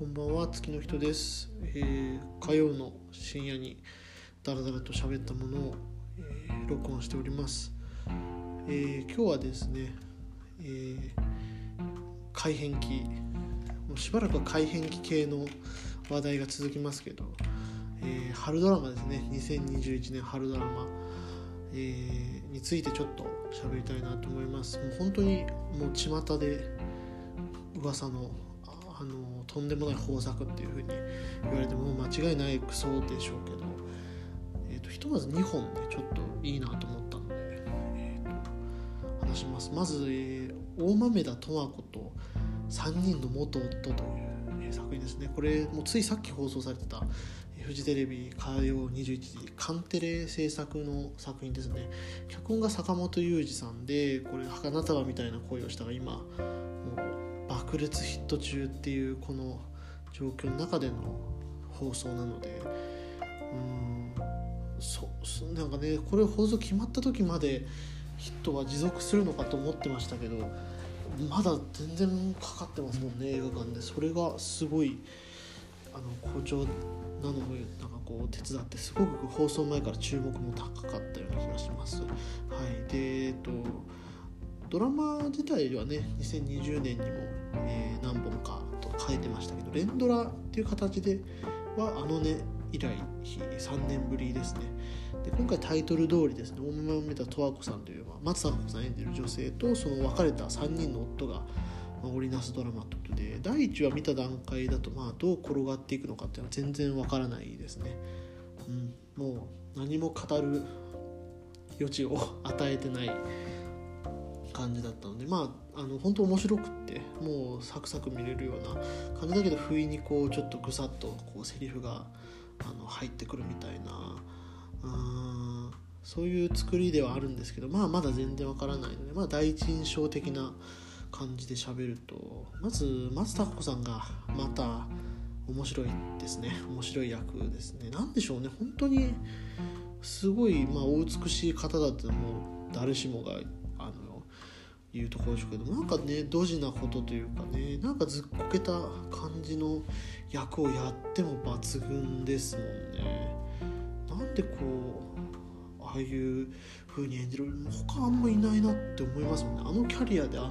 こんばんは月の人です、えー火曜の深夜にダラダラと喋ったものを、えー録音しております、えー今日はですね、えー改変期もうしばらくは改変期系の話題が続きますけど、えー春ドラマですね。2021年春ドラマ、えーについてちょっと喋りたいなと思います。もう本当にもう巷で噂のあのとんでもない豊作っていう風に言われても間違いないクソでしょうけど、えー、とひとまず2本でちょっといいなと思ったので、えーと話します。まず、えー大豆田十和子と3人の元夫という、えー作品ですね。これもうついさっき放送されてたフジテレビ火曜21時カンテレ制作の作品ですね。脚本が坂本雄二さんでこれ「花束みたいな恋をした」が今もう爆裂ヒット中っていうこの状況の中での放送なのでうんそそなんかねこれ放送決まった時までヒットは持続するのかと思ってましたけどまだ全然かかってますもんね映画館でそれがすごいあの好調なのもなんかこう手伝ってすごく放送前から注目も高かったような気がします。はい、でえっとドラマ自体はね2020年にも、えー何本かと書いてましたけど連ドラっていう形ではあのね以来3年ぶりですね。で今回タイトル通りですね大豆田十和子さんという、まあ、松坂子さん演じる女性とその別れた3人の夫が、織りなすドラマということで第1話見た段階だと、まあ、どう転がっていくのかっていうのは全然わからないですね、うん、もう何も語る余地を与えてない感じだったのでまああの本当面白くってもうサクサク見れるような感じだけど不意にこうちょっとぐさっとこうセリフがあの入ってくるみたいなうーんそういう作りではあるんですけどまあまだ全然わからないのでまあ第一印象的な感じで喋るとまず松たか子さんがまた面白いですね。面白い役ですね。何でしょうね。本当にすごい、まあ、お美しい方だってもう誰しもがあの言うところでしょうけどなんかねドジなことというかねなんかずっこけた感じの役をやっても抜群ですもんね。なんでこうああいう風に演じる他あんまいないなって思いますもんね。あのキャリアであの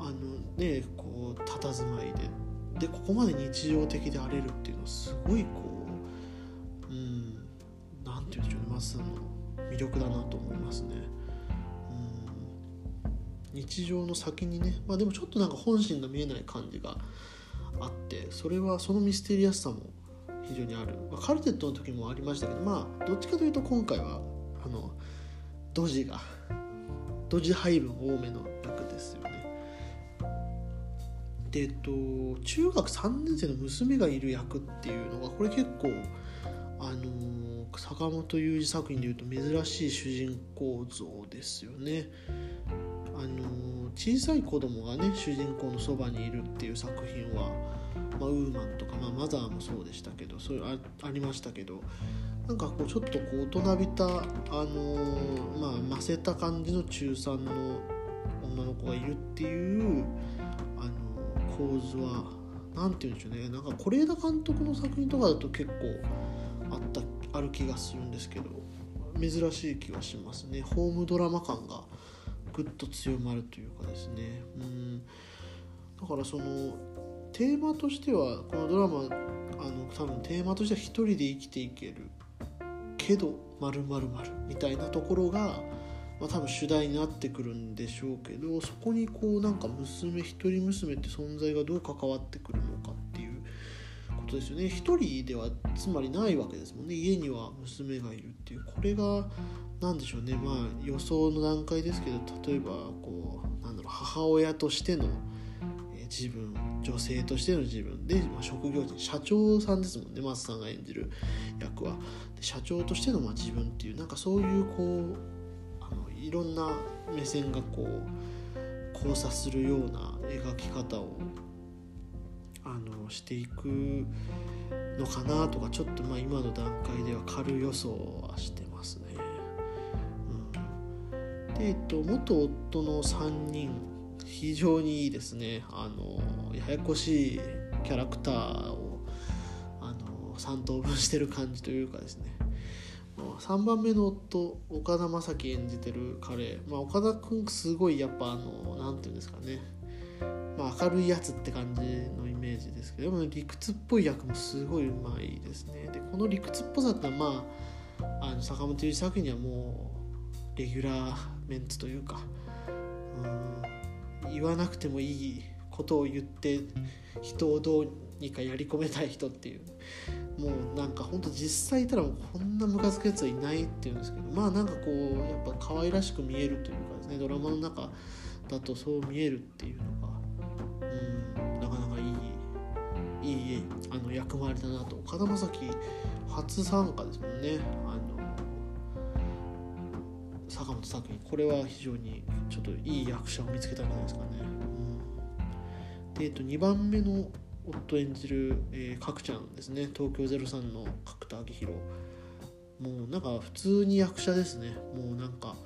あのねこう佇まいででここまで日常的であれるっていうのはすごいこううんなんて言うんでしょうね。マスさんの魅力だなと思いますね。日常の先にねまあでもちょっとなんか本心が見えない感じがあってそれはそのミステリアスさも非常にある、まあカルテットの時もありましたけどまあどっちかというと今回はあのドジがドジ配分多めの役ですよね。でえっと中学3年生の娘がいる役っていうのがこれ結構あの坂本雄二作品でいうと珍しい主人公像ですよね。あの小さい子供がね主人公のそばにいるっていう作品は、まあ、ウーマンとか、まあ、マザーもそうでしたけどそういうあありましたけどなんかこうちょっとこう大人びたあのまあませた感じの中3の女の子がいるっていうあの構図はなんて言うんでしょうね。なんか是枝監督の作品とかだと結構あったある気がするんですけど珍しい気がしますね。ホームドラマ感が。ぐっと強まるというかですね。うん。だからそのテーマとしてはこのドラマあの多分テーマとしては一人で生きていけるけど〇〇〇みたいなところが、まあ、多分主題になってくるんでしょうけどそこにこうなんか娘一人娘って存在がどう関わってくるのかっていうことですよね。一人ではつまりないわけですもんね。家には娘がいるっていう。これが何でしょうね。まあ予想の段階ですけど例えばこうなんだろう母親としてのえ自分女性としての自分で、まあ、職業人社長さんですもんね。松さんが演じる役は。社長としてのまあ自分っていうなんかそういうこうあのいろんな目線がこう交差するような描き方をあのしていくのかなとかちょっとまあ今の段階では軽予想はしてえっと、元夫の3人非常にいいですね。あのややこしいキャラクターをあの3等分してる感じというかですね。3番目の夫岡田将生演じてる彼、まあ、岡田君すごいやっぱあの何て言うんですかね、まあ、明るいやつって感じのイメージですけどでも理屈っぽい役もすごいうまいですね。でこの理屈っぽさってのはまああの坂本龍一作品にはもうレギュラーメンツというかうん言わなくてもいいことを言って人をどうにかやり込めたい人っていうもうなんかほんと実際いたらこんなムカつくやつはいないっていうんですけどまあなんかこうやっぱ可愛らしく見えるというかですねドラマの中だとそう見えるっていうのがうんなかなかいいいいあの役回りだなと岡田将生初参加ですもんね。坂本作品これは非常にちょっといい役者を見つけたんじゃないですかね、うん、で、えっと、2番目の夫演じる、えー、角ちゃんですね。東京03の角田明宏。もうなんか普通に役者ですね。もうなんか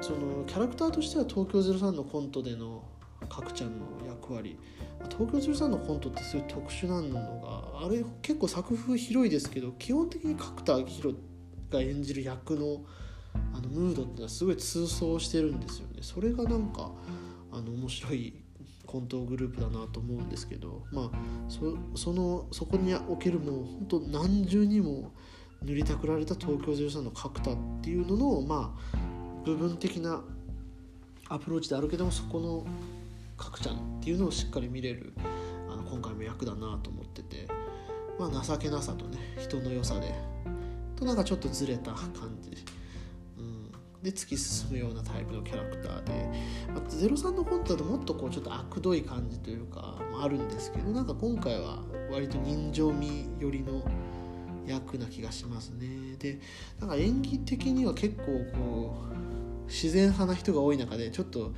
そのキャラクターとしては東京03のコントでの角ちゃんの役割。東京03のコントってすごい特殊なのがあれ結構作風広いですけど基本的に角田明宏が演じる役のあのムードってのはすごい通奏してるんですよね。それがなんかあの面白いコントグループだなと思うんですけどまあそそのそこにおけるもう本当何重にも塗りたくられた東京03の角田っていうののまあ部分的なアプローチであるけどもそこの角ちゃんっていうのをしっかり見れるあの今回も役だなと思ってて、まあ、情けなさとね人の良さでとなんかちょっとずれた感じで突き進むようなタイプのキャラクターで、まあ、03のコントだともっとこうちょっと悪どい感じというか、まあ、あるんですけどなんか今回は割と人情味寄りの役な気がしますね。でなんか演技的には結構こう自然派な人が多い中でちょっと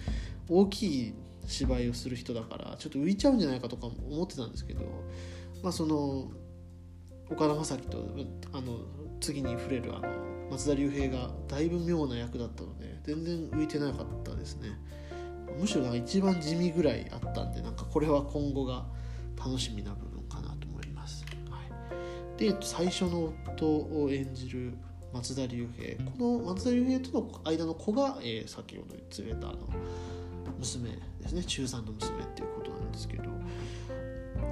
大きい芝居をする人だからちょっと浮いちゃうんじゃないかとか思ってたんですけどまあその岡田将生とあの次に触れるあの松田龍平がだいぶ妙な役だったので全然浮いてなかったですね。むしろなんか一番地味ぐらいあったんでなんかこれは今後が楽しみな部分かなと思います、はい、で最初の夫を演じる松田龍平。この松田龍平との間の子が、えー、先ほど言ったあの娘ですね。中3の娘っていうことなんですけど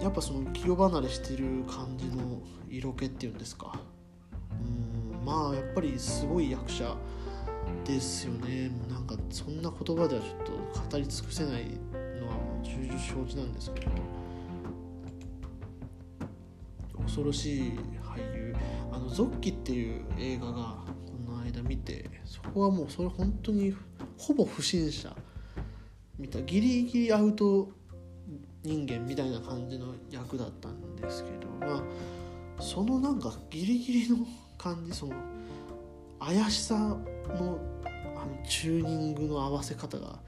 やっぱその清離れしてる感じの色気っていうんですか。まあやっぱりすごい役者ですよね。なんかそんな言葉ではちょっと語り尽くせないのはもう重々承知なんですけど恐ろしい俳優。あの「ゾッキ」っていう映画がこの間見てそこはもうそれ本当にほぼ不審者。見たギリギリアウト人間みたいな感じの役だったんですけどまあそのなんかギリギリの感じその怪しさのあのチューニングの合わせ方が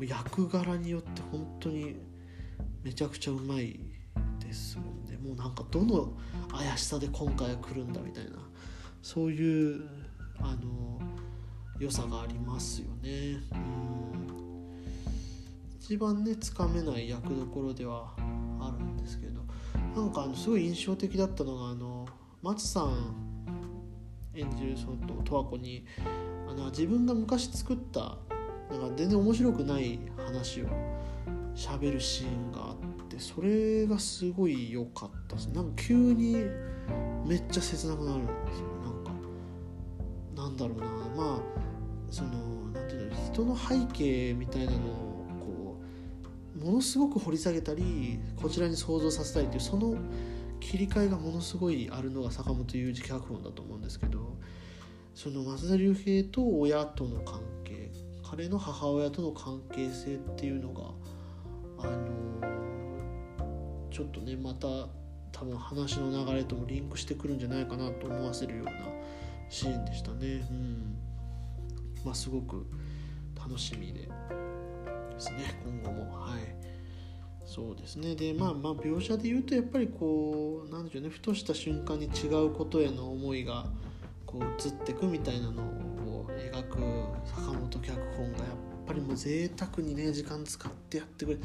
役柄によって本当にめちゃくちゃうまいですもんね。もうなんかどの怪しさで今回は来るんだみたいな。そういうあの良さがありますよね。うん。一番ねつかめない役どころではあるんですけど。なんかあのすごい印象的だったのがあの松さん演じるその十和子にあの自分が昔作ったなんか全然面白くない話を喋るシーンがあってそれがすごい良かったです。なんか急にめっちゃ切なくなるんですよ。なんかなんだろうな。まあその何て言うんだろう。人の背景みたいなのをこうものすごく掘り下げたりこちらに想像させたいっていうその切り替えがものすごいあるのが坂本雄二脚本だと思うんですけどその松田龍平と親との関係彼の母親との関係性っていうのがあのちょっとねまた多分話の流れともリンクしてくるんじゃないかなと思わせるようなシーンでしたね。うんまあ、すごく楽しみでですね今後もはい。そうですね。でまあまあ描写で言うとやっぱりこうなんでしょうね。ふとした瞬間に違うことへの思いがこう移ってくみたいなのを描く坂本脚本がやっぱりもう贅沢にね時間使ってやってくれ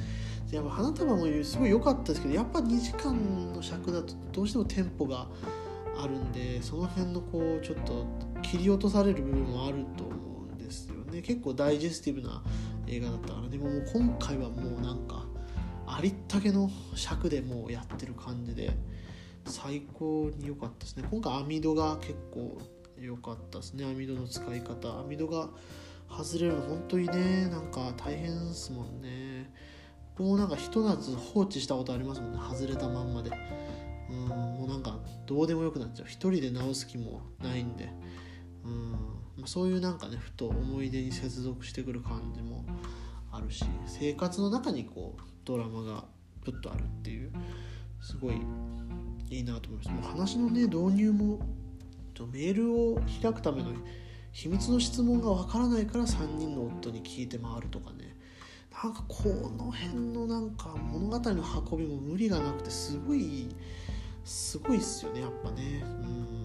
やっぱ花束もすごい良かったですけどやっぱ2時間の尺だとどうしてもテンポがあるんでその辺のこうちょっと切り落とされる部分もあると思うんですよね。結構ダイジェスティブな映画だったからでももう今回はもうなんかありったけの尺でもうやってる感じで最高に良かったですね。今回網戸が結構良かったですね。網戸の使い方。網戸が外れるの本当にねなんか大変ですもんね。僕もなんかひと夏放置したことありますもんね。外れたまんまで。うんもうなんかどうでもよくなっちゃう。一人で直す気もないんで。うんまあ、そういうなんかねふと思い出に接続してくる感じもあるし生活の中にこうドラマがプッとあるっていうすごいいいなと思います。もう話のね導入もメールを開くための秘密の質問がわからないから3人の夫に聞いて回るとかね。なんかこの辺のなんか物語の運びも無理がなくてすごいすごいっすよねやっぱね。うん。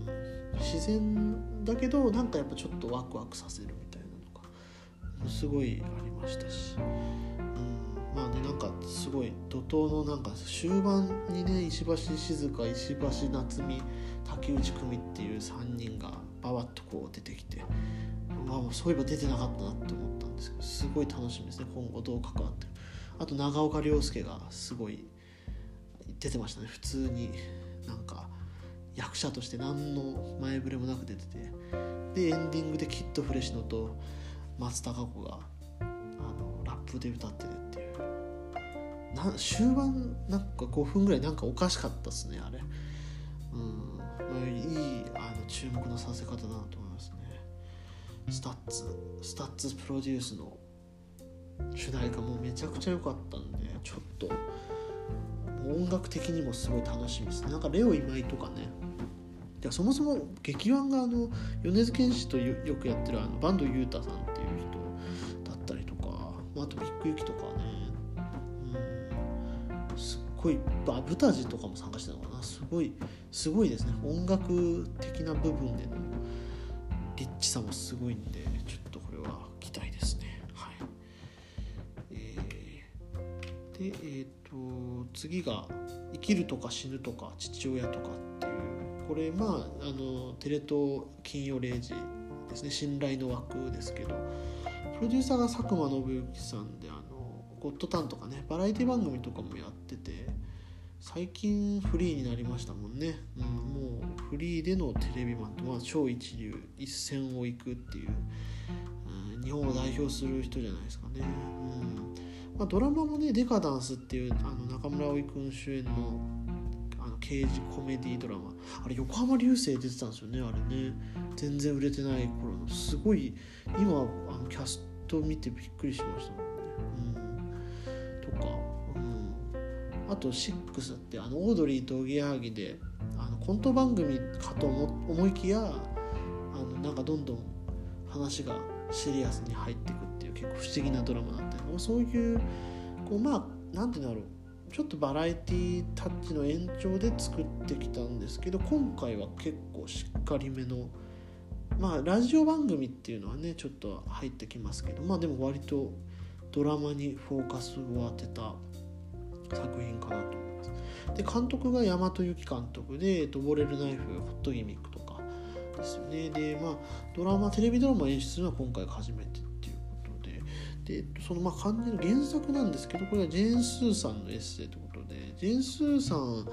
自然だけどなんかやっぱちょっとワクワクさせるみたいなのがすごいありましたし、うん、まあねなんかすごい怒涛のなんか終盤にね石橋静香石橋夏美竹内久美っていう3人がババッとこう出てきて、まあ、そういえば出てなかったなって思ったんですけどすごい楽しみですね今後どう関わってるあと長岡亮介がすごい出てましたね。普通になんか役者として何の前触れもなく出てて。でエンディングでキッドフレシノと松たか子があのラップで歌ってて。な終盤なんか5分ぐらいなんかおかしかったっすねあれ。うん。いいあの注目のさせ方だなと思いますね。STUTS STUTS プロデュースの主題歌もめちゃくちゃ良かったんでちょっと音楽的にもすごい楽しみですね。なんか LEO 今井とかね。でそもそも劇伴があの米津玄師とよくやってるあの坂東裕太さんっていう人だったりとか、まあ、あと BIGYUKI とか butaji とかも参加してたのかな。すごいすごいですね。音楽的な部分でのリッチさもすごいんでちょっとこれは期待ですね。はい。えー、でえっ、ー、と次が「生きるとか死ぬとか父親とか」っていうこれまああのテレ東金曜0時ですね。信頼の枠ですけどプロデューサーが佐久間信之さんであのゴッドタンとかねバラエティ番組とかもやってて最近フリーになりましたもんね、うん、もうフリーでのテレビマンと、まあ、超一流一線を行くっていう、うん、日本を代表する人じゃないですかね、うんまあ、ドラマもね「デカダンス」っていうあの中村葵君主演のあの刑事コメディドラマ。あれ横浜流星出てたんですよねあれね。全然売れてない頃の。すごい今あのキャスト見てびっくりしましたもんね、うん、とか。あと6ってあのオードリーとおぎやはぎであのコント番組かと思いきやあのなんかどんどん話がシリアスに入っていくっていう結構不思議なドラマだったりそういうこうまあ何て言うんだろう。ちょっとバラエティタッチの延長で作ってきたんですけど今回は結構しっかりめのまあラジオ番組っていうのはねちょっと入ってきますけどまあでも割とドラマにフォーカスを当てた作品かなと思います。で監督が大和由紀監督で「ボレルナイフ」「ホットギミック」とかですよね。でまあドラマテレビドラマ演出するのは今回初めてっていうことで。でそのまあ完全な原作なんですけどこれはジェーン・スーさんのエッセイということで。ジェーン・スーさん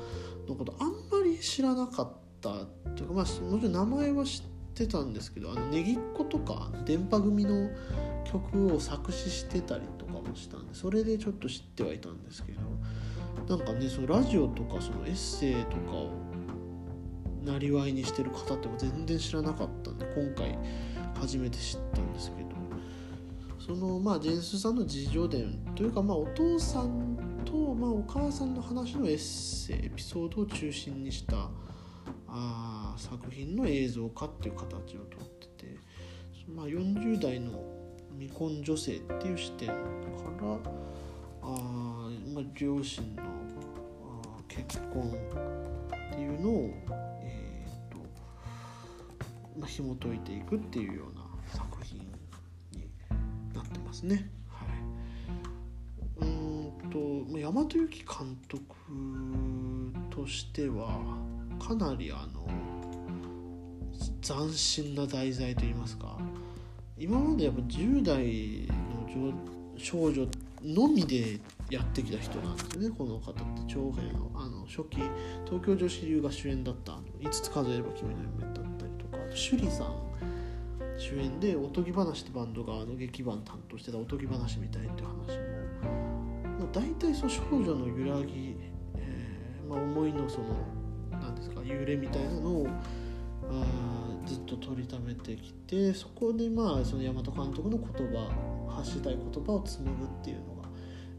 のことあんまり知らなかったというかまあもちろん名前は知ってたんですけどあのネギっ子とか電波組の曲を作詞してたりとかもしたんでそれでちょっと知ってはいたんですけどなんかねそのラジオとかそのエッセイとかをなりわいにしてる方っても全然知らなかったんで今回初めて知ったんですけどそのまあジェンスさんの自叙伝というかまあお父さんと、まあ、お母さんの話のエッセイエピソードを中心にしたあ作品の映像化っていう形をとってて、まあ、40代の未婚女性っていう視点からあ、まあ、両親のあ結婚っていうのを、えーとまあ、紐解いていくっていうような作品になってますね。はい、うんと大和由紀監督としてはかなりあの斬新な題材といいますか今までやっぱ10代の少女のみでやってきた人なんですよねこの方って長編のあの初期東京女子流が主演だったあの5つ数えれば君の夢だったりとか趣里さん主演でおとぎ話ってバンドがあの劇版担当してたおとぎ話みたいっていう話も。もう大体その少女の揺らぎ、えーまあ、思いのその何ですか揺れみたいなのをあずっと取りためてきてそこでまあその大和監督の言葉発したい言葉を紡ぐっていうのが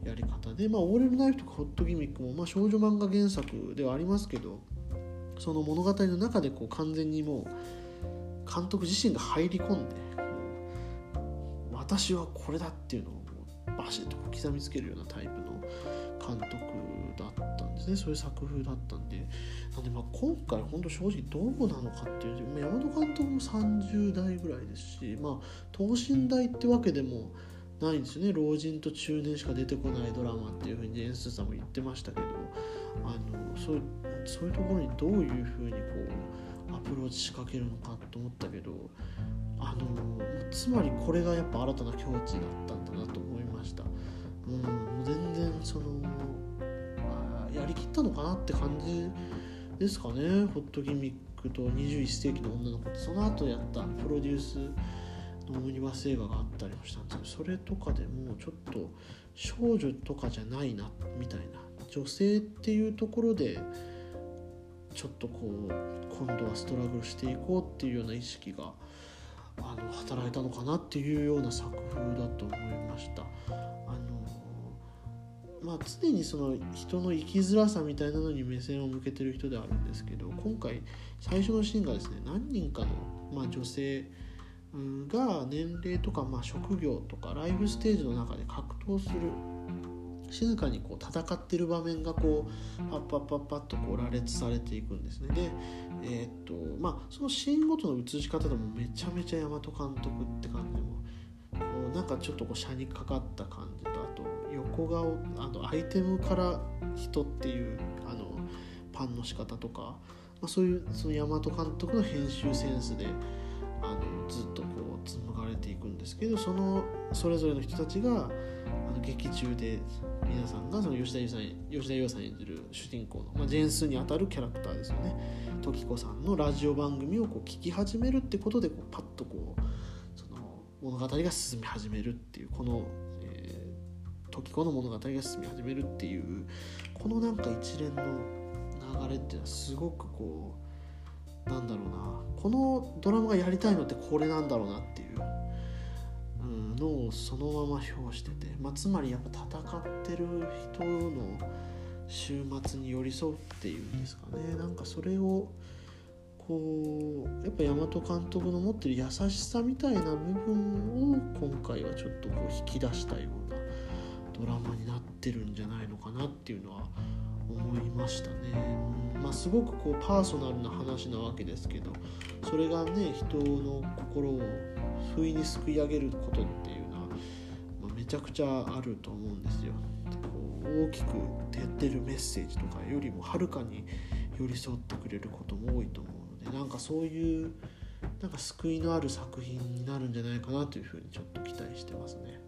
やり方でまあオーレルナイフとかホットギミックも、まあ、少女漫画原作ではありますけどその物語の中でこう完全にもう監督自身が入り込んで私はこれだっていうのをバシッと刻みつけるようなタイプの監督だったんですね。そういう作風だったんで。なんでまあ今回本当正直どうなのかっていうと山本監督も30代ぐらいですしまあ等身大ってわけでもないんですよね。老人と中年しか出てこないドラマっていうふうに演出さんも言ってましたけどあのそうそういうところにどういうふうにこうアプローチ仕掛けるのかと思ったけどあのつまりこれがやっぱ新たな境地だったんだなと思いました。うん、全然そのったのかなって感じですかねホットギミックと21世紀の女の子ってその後やったプロデュースのオムニバス映画があったりもしたんですけどそれとかでもちょっと少女とかじゃないなみたいな女性っていうところでちょっとこう今度はストラグルしていこうっていうような意識があの働いたのかなっていうような作風だと思いました。あのまあ、常にその人の生きづらさみたいなのに目線を向けてる人ではあるんですけど今回最初のシーンがですね何人かの、まあ、女性が年齢とか、まあ、職業とかライフステージの中で格闘する静かにこう戦ってる場面がこうパッパッパッパッとこう羅列されていくんですね。でえー、っとまあそのシーンごとの映し方でもめちゃめちゃ大和監督って感じもこうなんかちょっとこう車にかかった感じとあと横顔あのアイテムから人っていうあのパンの仕方とか、まあ、そういうその大和監督の編集センスであのずっとこう紡がれていくんですけどそのそれぞれの人たちがあの劇中で皆さんがその吉田優さん吉田優さん演じる主人公の、まあ、ジェンスにあたるキャラクターですよね。時子さんのラジオ番組をこう聞き始めるってことでこうパッとこうその物語が進み始めるっていうこの、時子の物語が進み始めるっていうこのなんか一連の流れっていうのはすごくこうなんだろうなこのドラマがやりたいのってこれなんだろうなっていう、のをそのまま表してて、まあ、つまりやっぱ戦ってる人の週末に寄り添うっていうんですかね。なんかそれをこうやっぱ大和監督の持ってる優しさみたいな部分を今回はちょっとこう引き出したようなドラマになってるんじゃないのかなっていうのは思いましたね。まあ、すごくこうパーソナルな話なわけですけどそれがね人の心を不意にすくい上げることっていうのは、まあ、めちゃくちゃあると思うんですよ。こう大きく出てるメッセージとかよりもはるかに寄り添ってくれることも多いと思うのでなんかそういうなんか救いのある作品になるんじゃないかなというふうにちょっと期待してますね。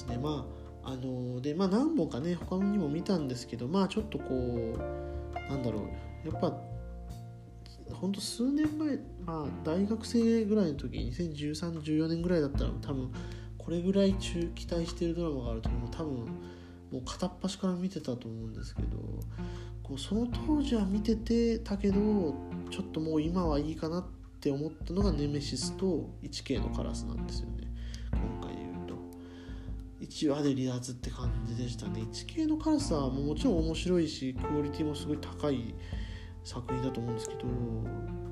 ですね。まああのでまあ何本かね他にも見たんですけどまあちょっとこうなんだろう。やっぱほんと数年前、まあ、大学生ぐらいの時201314年ぐらいだったら多分これぐらい中期待してるドラマがあるともう多分もう片っ端から見てたと思うんですけどこうその当時は見ててたけどちょっともう今はいいかなって思ったのがネメシスと 1K のカラスなんですよね。今回1話で離脱って感じでしたね。1K の辛さももちろん面白いしクオリティもすごい高い作品だと思うんですけど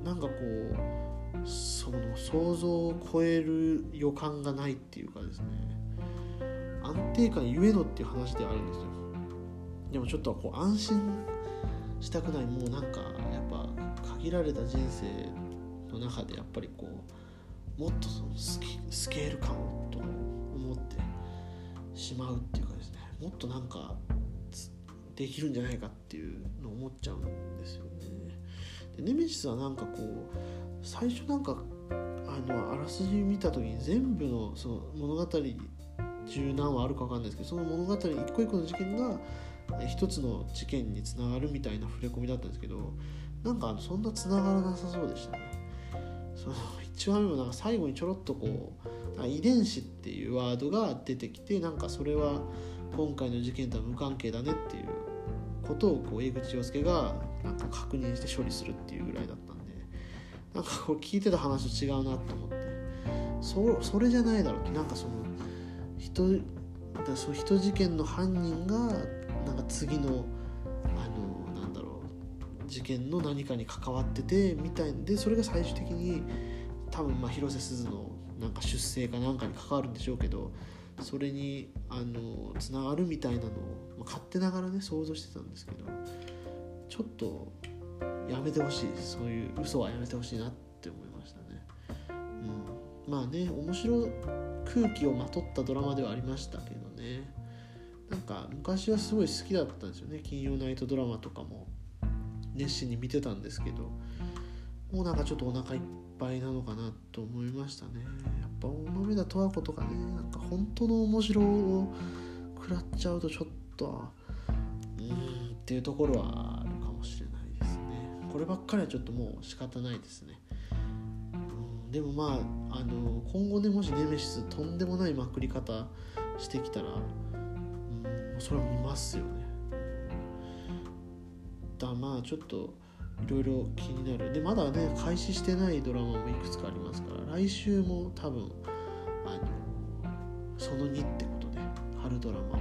なんかこうその想像を超える予感がないっていうかですね。安定感ゆえのっていう話であるんですよ。でもちょっとこう安心したくないもうなんかやっぱ限られた人生の中でやっぱりこうもっとそのスケール感をとしまうっていうかですねもっとなんかできるんじゃないかっていうのを思っちゃうんですよね。でネメシスはなんかこう最初なんかあのあらすじ見た時に全部のその物語十何話あるか分かんないですけどその物語一個一個の事件が一つの事件につながるみたいな触れ込みだったんですけどなんかそんなつながらなさそうでしたね。その1話目もなんか最後にちょろっとこう遺伝子っていうワードが出てきてなんかそれは今回の事件とは無関係だねっていうことをこう江口洋介がなんか確認して処理するっていうぐらいだったんでなんかこう聞いてた話と違うなと思って。そそれじゃないだろうってなんかその人だそう人事件の犯人がなんか次のあのなんだろう事件の何かに関わっててみたいんでそれが最終的に多分まあ広瀬すずのなんか出生かなんかに関わるんでしょうけどそれにあのつながるみたいなのを、ま、勝手ながらね想像してたんですけどちょっとやめてほしい。そういう嘘はやめてほしいなって思いましたね。うん、まあね面白空気をまとったドラマではありましたけどね。なんか昔はすごい好きだったんですよね。金曜ナイトドラマとかも熱心に見てたんですけどもうなんかちょっとお腹いっぱいなのかなと思いましたね。やっぱ大豆田十和子とかねなんか本当の面白を食らっちゃうとちょっとうんっていうところはあるかもしれないですね。こればっかりはちょっともう仕方ないですね。でもまああの今後ねもしネメシスとんでもないまくり方してきたら、うん、それは見ますよね。だまあちょっといろいろ気になる。でまだね開始してないドラマもいくつかありますから来週も多分あのその2ってことで春ドラマを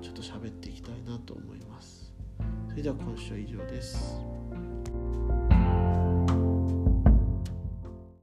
ちょっと喋っていきたいなと思います。それでは今週は以上です。